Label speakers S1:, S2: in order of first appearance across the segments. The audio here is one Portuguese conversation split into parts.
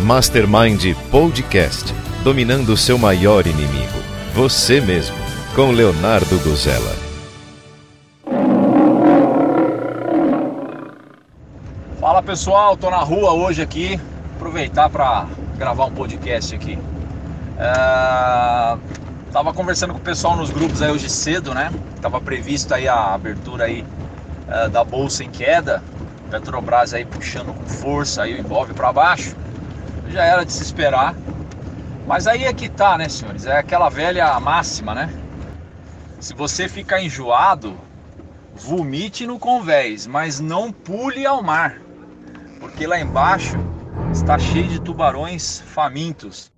S1: Mastermind Podcast dominando o seu maior inimigo, você mesmo, com Leonardo Gozella.
S2: Fala pessoal, tô na rua hoje aqui, aproveitar para gravar um podcast aqui. É... Tava conversando com o pessoal nos grupos aí hoje cedo, né? Tava previsto aí a abertura aí é, da bolsa em queda, Petrobras aí puxando com força aí o envolve para baixo já era de se esperar. Mas aí é que tá, né, senhores? É aquela velha máxima, né? Se você ficar enjoado, vomite no convés, mas não pule ao mar, porque lá embaixo está cheio de tubarões famintos.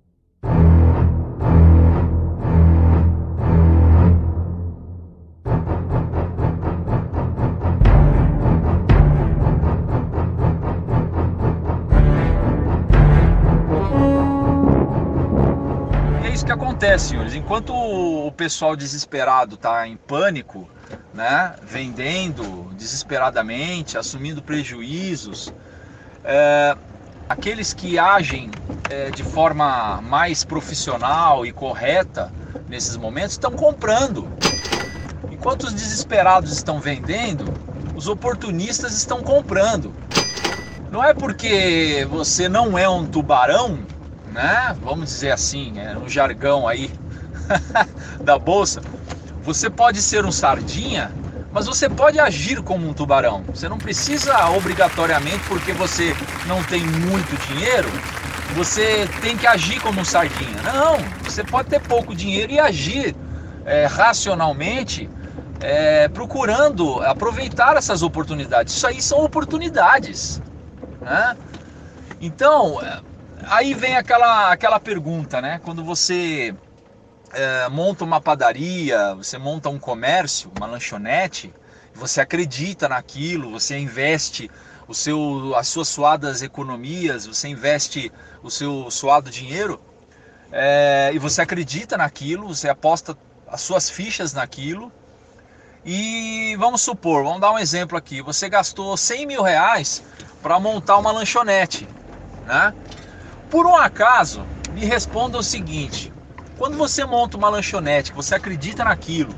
S2: Acontece, senhores? Enquanto o pessoal desesperado está em pânico, né, vendendo desesperadamente, assumindo prejuízos, é, aqueles que agem é, de forma mais profissional e correta nesses momentos estão comprando. Enquanto os desesperados estão vendendo, os oportunistas estão comprando. Não é porque você não é um tubarão né? Vamos dizer assim, é, no jargão aí da bolsa, você pode ser um sardinha, mas você pode agir como um tubarão. Você não precisa obrigatoriamente, porque você não tem muito dinheiro, você tem que agir como um sardinha. Não, você pode ter pouco dinheiro e agir é, racionalmente, é, procurando aproveitar essas oportunidades. Isso aí são oportunidades. Né? Então, aí vem aquela, aquela pergunta, né? Quando você é, monta uma padaria, você monta um comércio, uma lanchonete, você acredita naquilo, você investe o seu, as suas suadas economias, você investe o seu suado dinheiro é, e você acredita naquilo, você aposta as suas fichas naquilo. E vamos supor, vamos dar um exemplo aqui: você gastou 100 mil reais para montar uma lanchonete, né? Por um acaso, me responda o seguinte: quando você monta uma lanchonete, você acredita naquilo,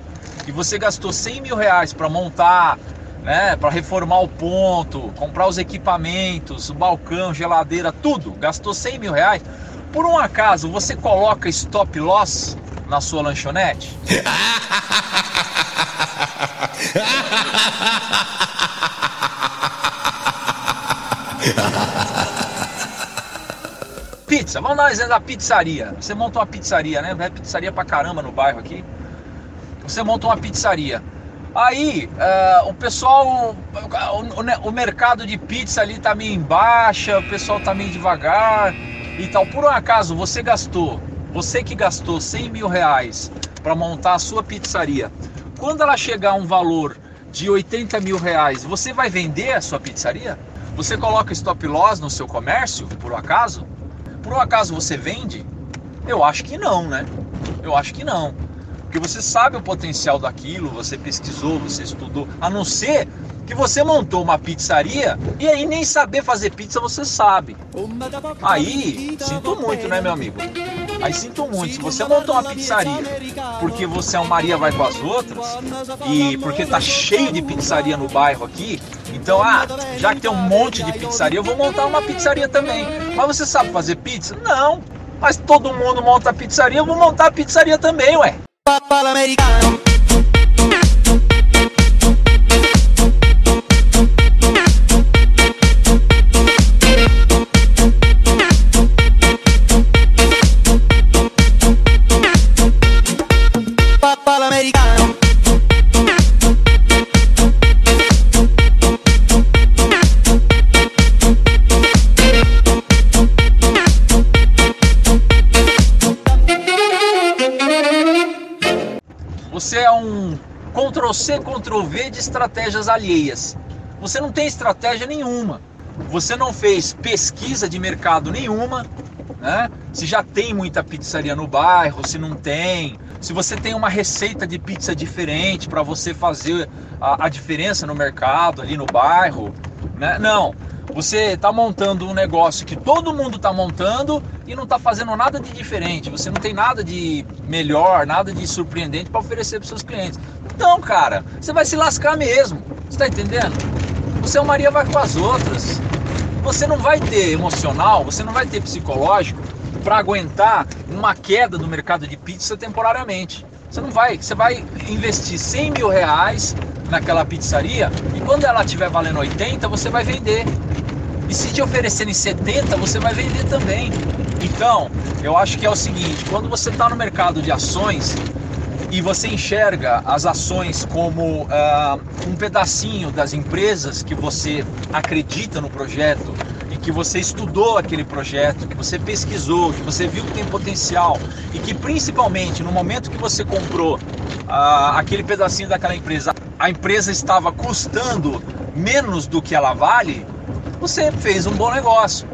S2: e você gastou 100 mil reais para montar, né, para reformar o ponto, comprar os equipamentos, o balcão, geladeira, tudo, gastou 100 mil reais. Por um acaso, você coloca stop loss na sua lanchonete? Pizza, vamos dar um exemplo da pizzaria. Você monta uma pizzaria, né? É pizzaria pra caramba no bairro aqui. Você monta uma pizzaria. Aí uh, o pessoal, o, o, mercado de pizza ali tá meio em baixa, o pessoal tá meio devagar e tal. Por um acaso você gastou, você que gastou 100 mil reais para montar a sua pizzaria, quando ela chegar a um valor de 80 mil reais, você vai vender a sua pizzaria? Você coloca stop loss no seu comércio, por um acaso? Por um acaso você vende? Eu acho que não, né? Eu acho que não. Porque você sabe o potencial daquilo, você pesquisou, você estudou. A não ser que você montou uma pizzaria e aí nem saber fazer pizza você sabe. Aí, sinto muito, né, meu amigo? Aí sinto muito. Se você montou uma pizzaria porque você é um Maria vai com as outras e porque tá cheio de pizzaria no bairro aqui, então, ah, já que tem um monte de pizzaria, eu vou montar uma pizzaria também. Mas você sabe fazer pizza? Não. Mas todo mundo monta pizzaria, eu vou montar a pizzaria também, ué. Você um Ctrl-C, Ctrl-V de estratégias alheias. Você não tem estratégia nenhuma. Você não fez pesquisa de mercado nenhuma, né? Se já tem muita pizzaria no bairro, se não tem, se você tem uma receita de pizza diferente para você fazer a, a, diferença no mercado ali no bairro, né? Não. Você está montando um negócio que todo mundo está montando e não está fazendo nada de diferente. Você não tem nada de melhor, nada de surpreendente para oferecer para seus clientes. Então, cara, você vai se lascar mesmo. Você está entendendo? Você é Maria vai com as outras. Você não vai ter emocional, você não vai ter psicológico para aguentar uma queda no mercado de pizza temporariamente. Você não vai, você vai investir 100 mil reais naquela pizzaria e quando ela estiver valendo 80, você vai vender. E se te oferecerem 70, você vai vender também. Então, eu acho que é o seguinte: quando você está no mercado de ações e você enxerga as ações como uh, um pedacinho das empresas que você acredita no projeto e que você estudou aquele projeto, que você pesquisou, que você viu que tem potencial e que principalmente no momento que você comprou uh, aquele pedacinho daquela empresa, a empresa estava custando menos do que ela vale, você fez um bom negócio.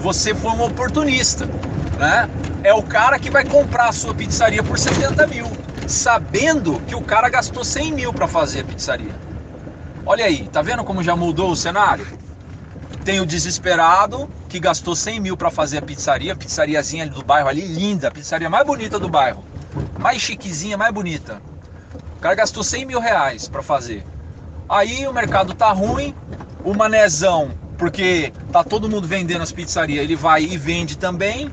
S2: Você foi um oportunista, né? É o cara que vai comprar a sua pizzaria por 70 mil, sabendo que o cara gastou 100 mil para fazer a pizzaria. Olha aí, tá vendo como já mudou o cenário? Tem o desesperado que gastou 100 mil para fazer a pizzaria, pizzariazinha do bairro ali, linda, pizzaria mais bonita do bairro, mais chiquezinha, mais bonita. O cara gastou 100 mil reais para fazer. Aí o mercado tá ruim, o manezão porque tá todo mundo vendendo as pizzarias, ele vai e vende também.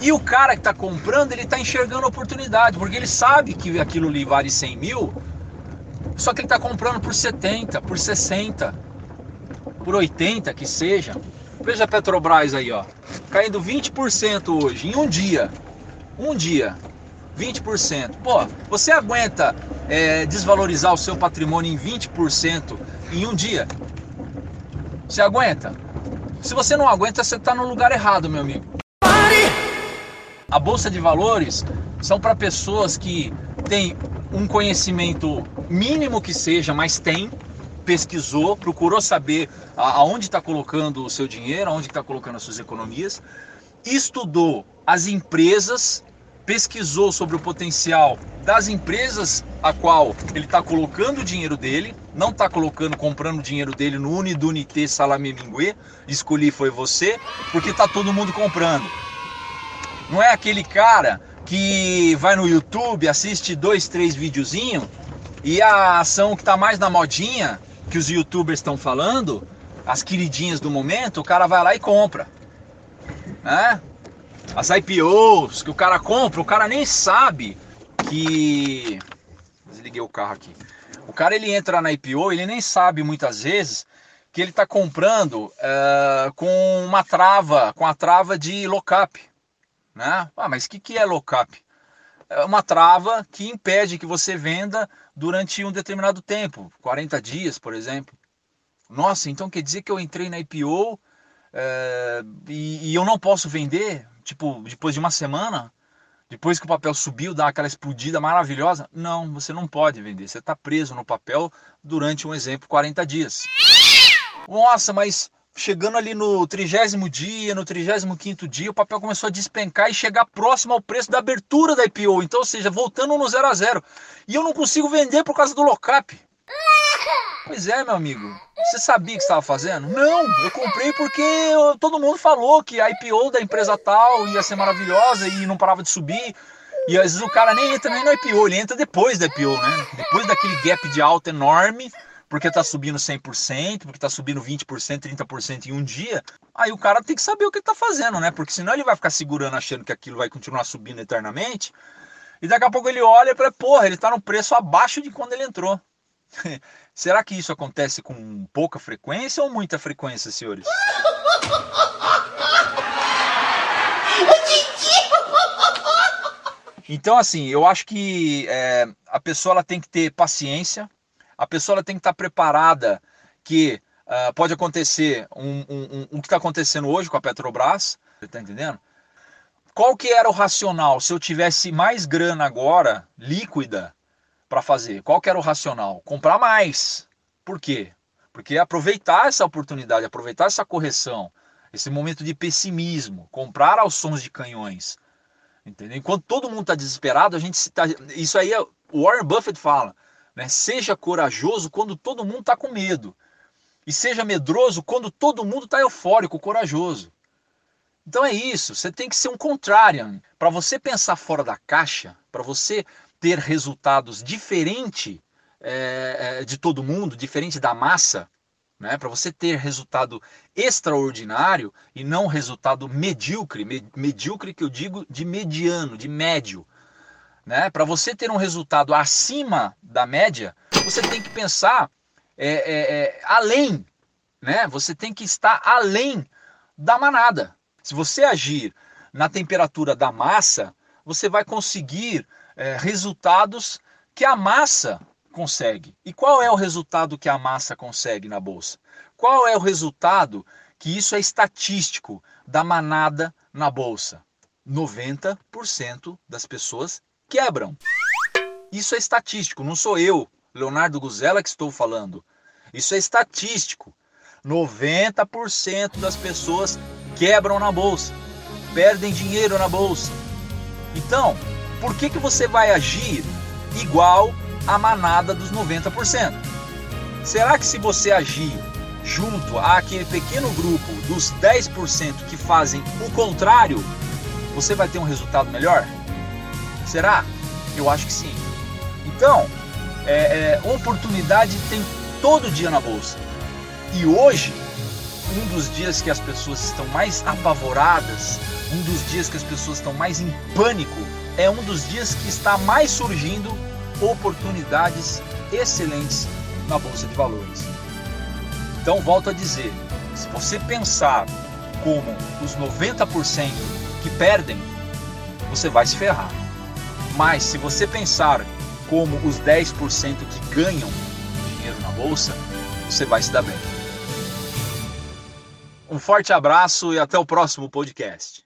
S2: E o cara que está comprando, ele está enxergando a oportunidade, porque ele sabe que aquilo ali vale 100 mil, só que ele está comprando por 70, por 60, por 80 que seja. Veja a Petrobras aí, ó, caindo 20% hoje, em um dia. Um dia, 20%. Pô, você aguenta é, desvalorizar o seu patrimônio em 20% em um dia? Você aguenta? Se você não aguenta, você está no lugar errado, meu amigo. A bolsa de valores são para pessoas que têm um conhecimento mínimo que seja, mas tem, pesquisou, procurou saber aonde está colocando o seu dinheiro, aonde está colocando as suas economias, estudou as empresas pesquisou sobre o potencial das empresas a qual ele está colocando o dinheiro dele, não está colocando, comprando o dinheiro dele no Unidunité Salame Mingue, escolhi foi você, porque está todo mundo comprando. Não é aquele cara que vai no YouTube, assiste dois, três videozinhos e a ação que está mais na modinha, que os youtubers estão falando, as queridinhas do momento, o cara vai lá e compra. Né? as IPOs que o cara compra, o cara nem sabe que. Desliguei o carro aqui. O cara ele entra na IPO, ele nem sabe muitas vezes que ele está comprando uh, com uma trava, com a trava de lockup. Né? Ah, mas o que, que é lockup? É uma trava que impede que você venda durante um determinado tempo, 40 dias, por exemplo. Nossa, então quer dizer que eu entrei na IPO uh, eh, e, e eu não posso vender? tipo, depois de uma semana, depois que o papel subiu, dá aquela explodida maravilhosa. Não, você não pode vender. Você está preso no papel durante, um exemplo, 40 dias. Nossa, mas chegando ali no trigésimo dia, no trigésimo quinto dia, o papel começou a despencar e chegar próximo ao preço da abertura da IPO. Então, ou seja, voltando no zero a zero. E eu não consigo vender por causa do lockup. Pois é, meu amigo. Você sabia que estava fazendo? Não, eu comprei porque todo mundo falou que a IPO da empresa tal ia ser maravilhosa e não parava de subir. E às vezes o cara nem entra nem no IPO, ele entra depois da IPO, né? Depois daquele gap de alta enorme, porque está subindo 100%, porque está subindo 20%, 30% em um dia. Aí o cara tem que saber o que está fazendo, né? Porque senão ele vai ficar segurando achando que aquilo vai continuar subindo eternamente. E daqui a pouco ele olha e fala, porra, ele está no preço abaixo de quando ele entrou. Será que isso acontece com pouca frequência ou muita frequência, senhores? Então, assim, eu acho que é, a pessoa ela tem que ter paciência, a pessoa tem que estar preparada que uh, pode acontecer um, um, um, o que está acontecendo hoje com a Petrobras, você está entendendo? Qual que era o racional? Se eu tivesse mais grana agora, líquida, para fazer? Qual que era o racional? Comprar mais. Por quê? Porque aproveitar essa oportunidade, aproveitar essa correção, esse momento de pessimismo, comprar aos sons de canhões. Entendeu? Enquanto todo mundo está desesperado, a gente tá, isso aí é, o Warren Buffett fala, né? Seja corajoso quando todo mundo está com medo. E seja medroso quando todo mundo está eufórico, corajoso. Então é isso, você tem que ser um contrarian. Para você pensar fora da caixa, para você ter resultados diferentes é, de todo mundo, diferente da massa, né? para você ter resultado extraordinário e não resultado medíocre, medíocre que eu digo de mediano, de médio. Né? Para você ter um resultado acima da média, você tem que pensar é, é, é, além, né? Você tem que estar além da manada. Se você agir na temperatura da massa, você vai conseguir é, resultados que a massa consegue. E qual é o resultado que a massa consegue na bolsa? Qual é o resultado que isso é estatístico da manada na bolsa? 90% das pessoas quebram. Isso é estatístico, não sou eu, Leonardo Guzella, que estou falando. Isso é estatístico. 90% das pessoas quebram na bolsa, perdem dinheiro na bolsa. Então, por que, que você vai agir igual a manada dos 90%? Será que se você agir junto àquele pequeno grupo dos 10% que fazem o contrário, você vai ter um resultado melhor? Será? Eu acho que sim. Então, é, é, oportunidade tem todo dia na bolsa. E hoje, um dos dias que as pessoas estão mais apavoradas, um dos dias que as pessoas estão mais em pânico, é um dos dias que está mais surgindo oportunidades excelentes na bolsa de valores. Então, volto a dizer, se você pensar como os 90% que perdem, você vai se ferrar. Mas se você pensar como os 10% que ganham dinheiro na bolsa, você vai se dar bem. Um forte abraço e até o próximo podcast.